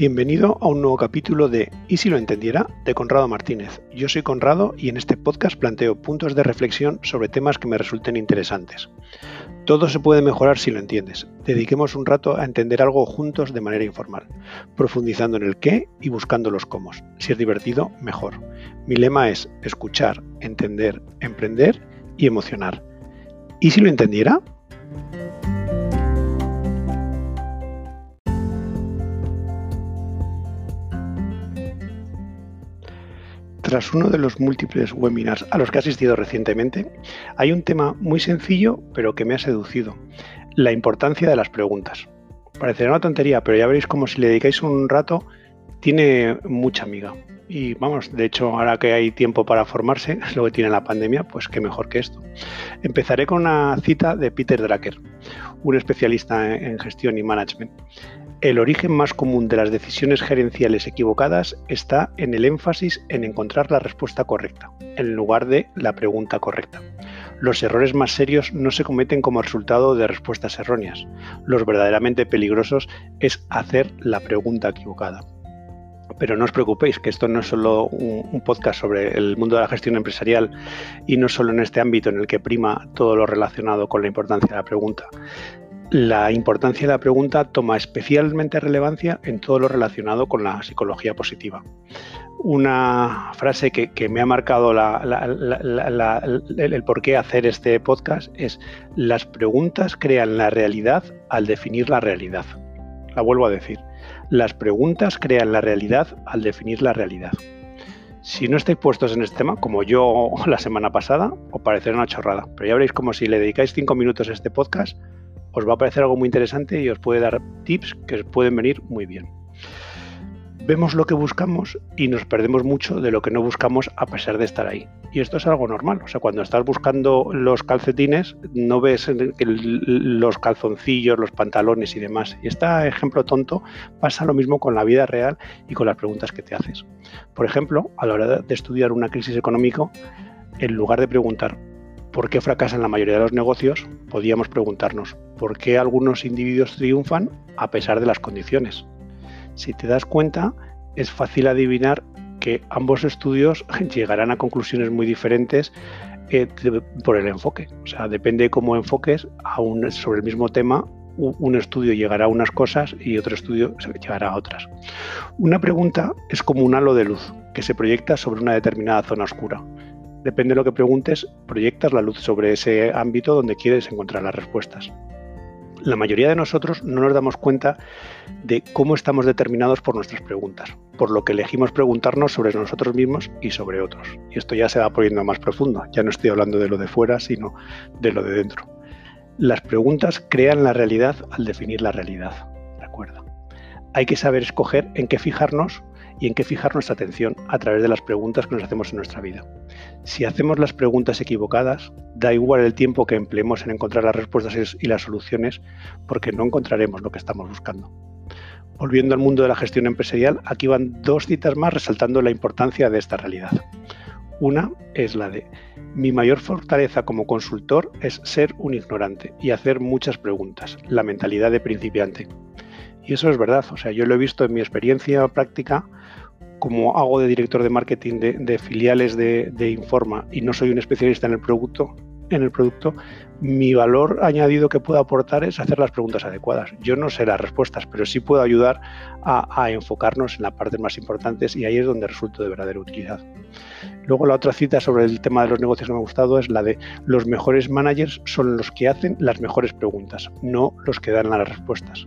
Bienvenido a un nuevo capítulo de ¿Y si lo entendiera? de Conrado Martínez. Yo soy Conrado y en este podcast planteo puntos de reflexión sobre temas que me resulten interesantes. Todo se puede mejorar si lo entiendes. Dediquemos un rato a entender algo juntos de manera informal, profundizando en el qué y buscando los cómo. Si es divertido, mejor. Mi lema es escuchar, entender, emprender y emocionar. ¿Y si lo entendiera? Tras uno de los múltiples webinars a los que he asistido recientemente, hay un tema muy sencillo pero que me ha seducido, la importancia de las preguntas. Parecerá una tontería, pero ya veréis como si le dedicáis un rato tiene mucha amiga. Y vamos, de hecho, ahora que hay tiempo para formarse, lo que tiene la pandemia, pues qué mejor que esto. Empezaré con una cita de Peter Drucker, un especialista en gestión y management. El origen más común de las decisiones gerenciales equivocadas está en el énfasis en encontrar la respuesta correcta, en lugar de la pregunta correcta. Los errores más serios no se cometen como resultado de respuestas erróneas. Los verdaderamente peligrosos es hacer la pregunta equivocada. Pero no os preocupéis, que esto no es solo un, podcast sobre el mundo de la gestión empresarial y no solo en este ámbito en el que prima todo lo relacionado con la importancia de la pregunta, la importancia de la pregunta toma especialmente relevancia en todo lo relacionado con la psicología positiva. Una frase que, me ha marcado el por qué hacer este podcast es las preguntas crean la realidad al definir la realidad. La vuelvo a decir, las preguntas crean la realidad al definir la realidad. Si no estáis puestos en este tema, como yo la semana pasada, os parecerá una chorrada, pero ya veréis como si le dedicáis cinco minutos a este podcast, os va a parecer algo muy interesante y os puede dar tips que pueden venir muy bien. Vemos lo que buscamos y nos perdemos mucho de lo que no buscamos a pesar de estar ahí. Y esto es algo normal. O sea, cuando estás buscando los calcetines, no ves los calzoncillos, los pantalones y demás. Y este ejemplo tonto pasa lo mismo con la vida real y con las preguntas que te haces. Por ejemplo, a la hora de estudiar una crisis económica, en lugar de preguntar ¿Por qué fracasan la mayoría de los negocios? Podríamos preguntarnos, ¿por qué algunos individuos triunfan a pesar de las condiciones? Si te das cuenta, es fácil adivinar que ambos estudios llegarán a conclusiones muy diferentes eh, por el enfoque. O sea, depende de cómo enfoques sobre el mismo tema, un estudio llegará a unas cosas y otro estudio llegará a otras. Una pregunta es como un halo de luz que se proyecta sobre una determinada zona oscura depende de lo que preguntes, proyectas la luz sobre ese ámbito donde quieres encontrar las respuestas. La mayoría de nosotros no nos damos cuenta de cómo estamos determinados por nuestras preguntas, por lo que elegimos preguntarnos sobre nosotros mismos y sobre otros. Y esto ya se va poniendo más profundo, ya no estoy hablando de lo de fuera, sino de lo de dentro. Las preguntas crean la realidad al definir la realidad, recuerda. Hay que saber escoger en qué fijarnos y en qué fijar nuestra atención a través de las preguntas que nos hacemos en nuestra vida. Si hacemos las preguntas equivocadas, da igual el tiempo que empleemos en encontrar las respuestas y las soluciones, porque no encontraremos lo que estamos buscando. Volviendo al mundo de la gestión empresarial, aquí van dos citas más resaltando la importancia de esta realidad. Una es la de mi mayor fortaleza como consultor es ser un ignorante y hacer muchas preguntas, la mentalidad de principiante. Y eso es verdad, o sea, yo lo he visto en mi experiencia práctica como hago de director de marketing de, filiales de, Informa y no soy un especialista en el producto, en el producto, mi valor añadido que puedo aportar es hacer las preguntas adecuadas. Yo no sé las respuestas, pero sí puedo ayudar a, a enfocarnos en las partes más importantes y ahí es donde resulto de verdadera utilidad. Luego la otra cita sobre el tema de los negocios que me ha gustado es la de los mejores managers son los que hacen las mejores preguntas, no los que dan las respuestas.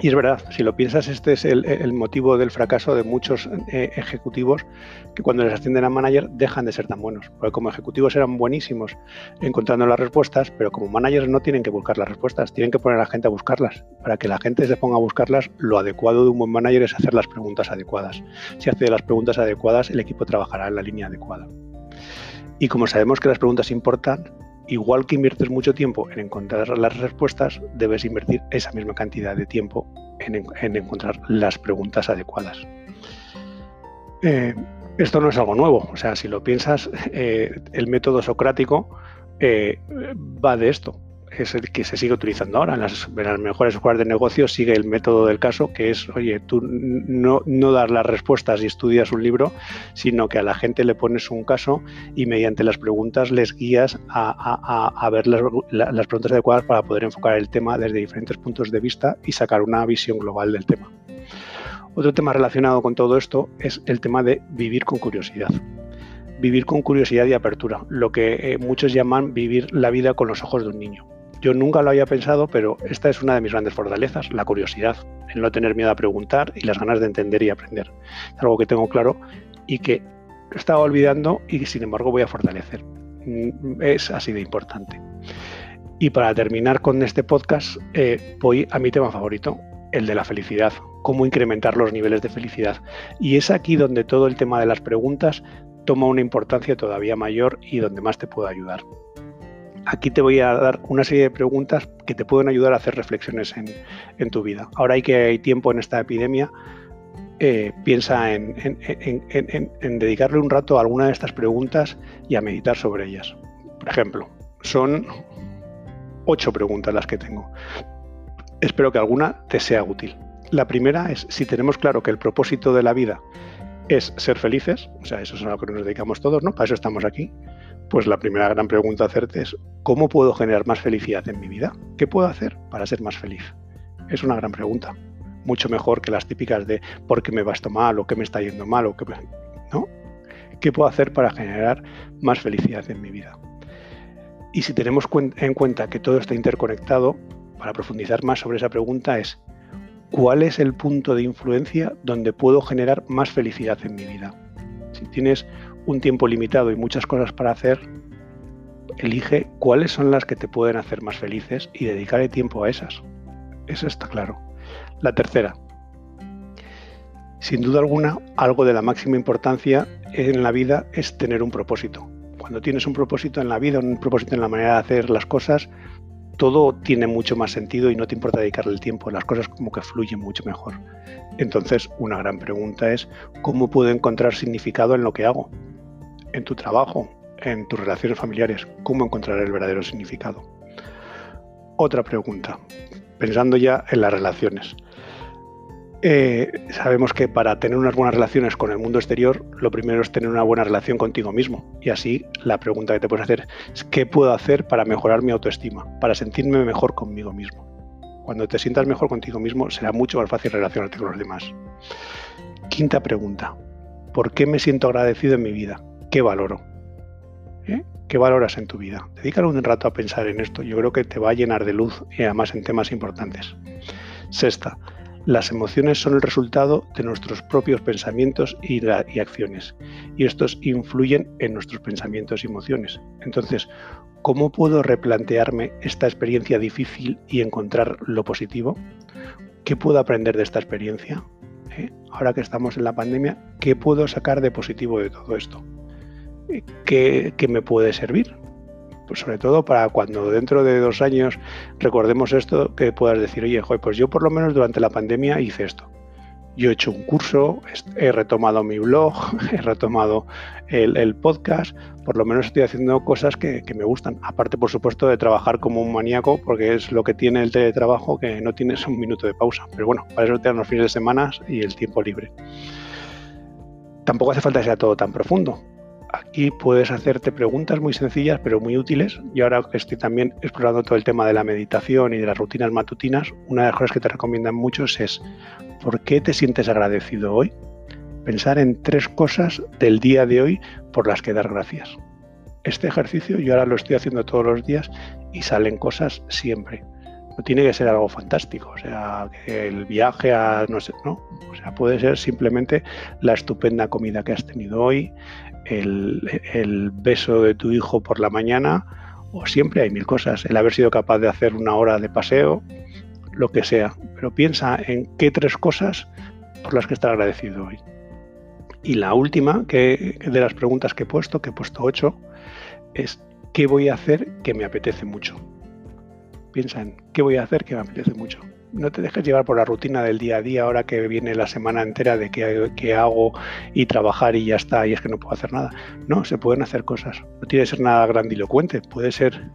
Y es verdad, si lo piensas, este es el, motivo del fracaso de muchos eh, ejecutivos que cuando les ascienden a manager dejan de ser tan buenos. Porque como ejecutivos eran buenísimos encontrando las respuestas, pero como managers no tienen que buscar las respuestas, tienen que poner a la gente a buscarlas. Para que la gente se ponga a buscarlas, lo adecuado de un buen manager es hacer las preguntas adecuadas. Si hace las preguntas adecuadas, el equipo trabajará en la línea adecuada. Y como sabemos que las preguntas importan, igual que inviertes mucho tiempo en encontrar las respuestas, debes invertir esa misma cantidad de tiempo en, encontrar las preguntas adecuadas. Eh, esto no es algo nuevo, o sea, si lo piensas, eh, el método socrático eh, va de esto. Es el que se sigue utilizando ahora. En las, mejores escuelas de negocio sigue el método del caso, que es, oye, tú no, dar las respuestas y estudias un libro, sino que a la gente le pones un caso y mediante las preguntas les guías a, ver las, las preguntas adecuadas para poder enfocar el tema desde diferentes puntos de vista y sacar una visión global del tema. Otro tema relacionado con todo esto es el tema de vivir con curiosidad vivir con curiosidad y apertura, lo que eh, muchos llaman vivir la vida con los ojos de un niño. Yo nunca lo había pensado, pero esta es una de mis grandes fortalezas, la curiosidad, el no tener miedo a preguntar y las ganas de entender y aprender. Es algo que tengo claro y que estaba olvidando y sin embargo voy a fortalecer. Mm, es así de importante. Y para terminar con este podcast, eh, voy a mi tema favorito, el de la felicidad, cómo incrementar los niveles de felicidad. Y es aquí donde todo el tema de las preguntas toma una importancia todavía mayor y donde más te puedo ayudar. Aquí te voy a dar una serie de preguntas que te pueden ayudar a hacer reflexiones en, tu vida. Ahora hay que hay tiempo en esta epidemia, eh, piensa en, en, dedicarle un rato a alguna de estas preguntas y a meditar sobre ellas. Por ejemplo, son ocho preguntas las que tengo. Espero que alguna te sea útil. La primera es si tenemos claro que el propósito de la vida es ser felices, o sea, eso es a lo que nos dedicamos todos, ¿no? Para eso estamos aquí. Pues la primera gran pregunta a hacerte es, ¿cómo puedo generar más felicidad en mi vida? ¿Qué puedo hacer para ser más feliz? Es una gran pregunta. Mucho mejor que las típicas de ¿por qué me va esto mal? o ¿qué me está yendo mal? o qué ¿no? ¿Qué puedo hacer para generar más felicidad en mi vida? Y si tenemos en cuenta que todo está interconectado, para profundizar más sobre esa pregunta es cuál es el punto de influencia donde puedo generar más felicidad en mi vida. Si tienes un tiempo limitado y muchas cosas para hacer, elige cuáles son las que te pueden hacer más felices y dedicaré tiempo a esas. Eso está claro. La tercera. Sin duda alguna, algo de la máxima importancia en la vida es tener un propósito. Cuando tienes un propósito en la vida, un propósito en la manera de hacer las cosas, todo tiene mucho más sentido y no te importa dedicarle el tiempo, las cosas como que fluyen mucho mejor. Entonces, una gran pregunta es, ¿cómo puedo encontrar significado en lo que hago? En tu trabajo, en tus relaciones familiares, ¿cómo encontrar el verdadero significado? Otra pregunta, pensando ya en las relaciones. Eh, sabemos que para tener unas buenas relaciones con el mundo exterior, lo primero es tener una buena relación contigo mismo. Y así la pregunta que te puedes hacer es ¿qué puedo hacer para mejorar mi autoestima? Para sentirme mejor conmigo mismo. Cuando te sientas mejor contigo mismo, será mucho más fácil relacionarte con los demás. Quinta pregunta. ¿Por qué me siento agradecido en mi vida? ¿Qué valoro? ¿Eh? ¿Qué valoras en tu vida? Dedícale un rato a pensar en esto. Yo creo que te va a llenar de luz y además en temas importantes. Sexta, las emociones son el resultado de nuestros propios pensamientos y, acciones, y estos influyen en nuestros pensamientos y emociones. Entonces, ¿cómo puedo replantearme esta experiencia difícil y encontrar lo positivo? ¿Qué puedo aprender de esta experiencia? ¿Eh? Ahora que estamos en la pandemia, ¿qué puedo sacar de positivo de todo esto? ¿Qué, qué me puede servir? pues sobre todo para cuando dentro de dos años recordemos esto, que puedas decir, oye, pues yo por lo menos durante la pandemia hice esto. Yo he hecho un curso, he retomado mi blog, he retomado el, podcast, por lo menos estoy haciendo cosas que, que, me gustan. Aparte, por supuesto, de trabajar como un maníaco, porque es lo que tiene el teletrabajo, que no tienes un minuto de pausa. Pero bueno, para eso te dan los fines de semana y el tiempo libre. Tampoco hace falta que sea todo tan profundo aquí puedes hacerte preguntas muy sencillas pero muy útiles. Y ahora que estoy también explorando todo el tema de la meditación y de las rutinas matutinas, una de las cosas que te recomiendan muchos es ¿por qué te sientes agradecido hoy? Pensar en tres cosas del día de hoy por las que dar gracias. Este ejercicio yo ahora lo estoy haciendo todos los días y salen cosas siempre. Tiene que ser algo fantástico, o sea, el viaje a no sé, no, o sea, puede ser simplemente la estupenda comida que has tenido hoy, el, beso de tu hijo por la mañana, o siempre hay mil cosas, el haber sido capaz de hacer una hora de paseo, lo que sea. Pero piensa en qué tres cosas por las que estás agradecido hoy. Y la última que, de las preguntas que he puesto, que he puesto ocho, es ¿qué voy a hacer que me apetece mucho? Piensa en ¿qué voy a hacer que me apetece mucho? no te dejes llevar por la rutina del día a día ahora que viene la semana entera de qué, hago y trabajar y ya está, y es que no puedo hacer nada. No, se pueden hacer cosas. No tiene que ser nada grandilocuente, puede ser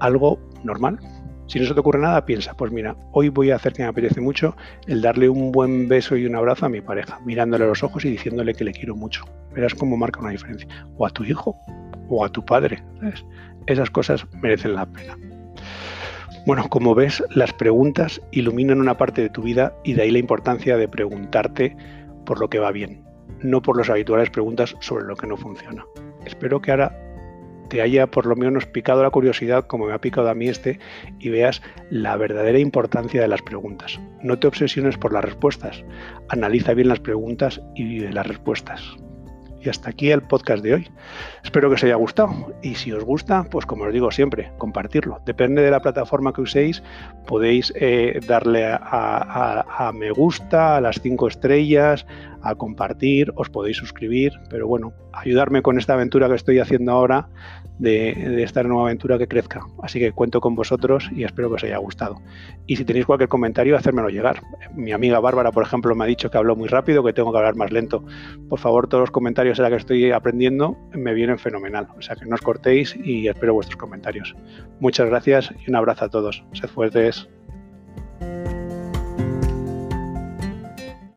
algo normal. Si no se te ocurre nada, piensa, pues mira, hoy voy a hacer que me apetece mucho el darle un buen beso y un abrazo a mi pareja, mirándole a los ojos y diciéndole que le quiero mucho. Verás cómo marca una diferencia. O a tu hijo, o a tu padre. Esas cosas merecen la pena. Bueno, como ves, las preguntas iluminan una parte de tu vida y de ahí la importancia de preguntarte por lo que va bien, no por las habituales preguntas sobre lo que no funciona. Espero que ahora te haya por lo menos picado la curiosidad como me ha picado a mí este y veas la verdadera importancia de las preguntas. No te obsesiones por las respuestas, analiza bien las preguntas y vive las respuestas. Y hasta aquí el podcast de hoy. Espero que os haya gustado. Y si os gusta, pues como os digo siempre, compartirlo. Depende de la plataforma que uséis, podéis eh, darle a, me gusta, a las cinco estrellas, a compartir, os podéis suscribir. Pero bueno, ayudarme con esta aventura que estoy haciendo ahora de, esta nueva aventura que crezca. Así que cuento con vosotros y espero que os haya gustado. Y si tenéis cualquier comentario, hacérmelo llegar. Mi amiga Bárbara, por ejemplo, me ha dicho que hablo muy rápido, que tengo que hablar más lento. Por favor, todos los comentarios en la que estoy aprendiendo me vienen fenomenal. O sea que no os cortéis y espero vuestros comentarios. Muchas gracias y un abrazo a todos. Sed fuertes.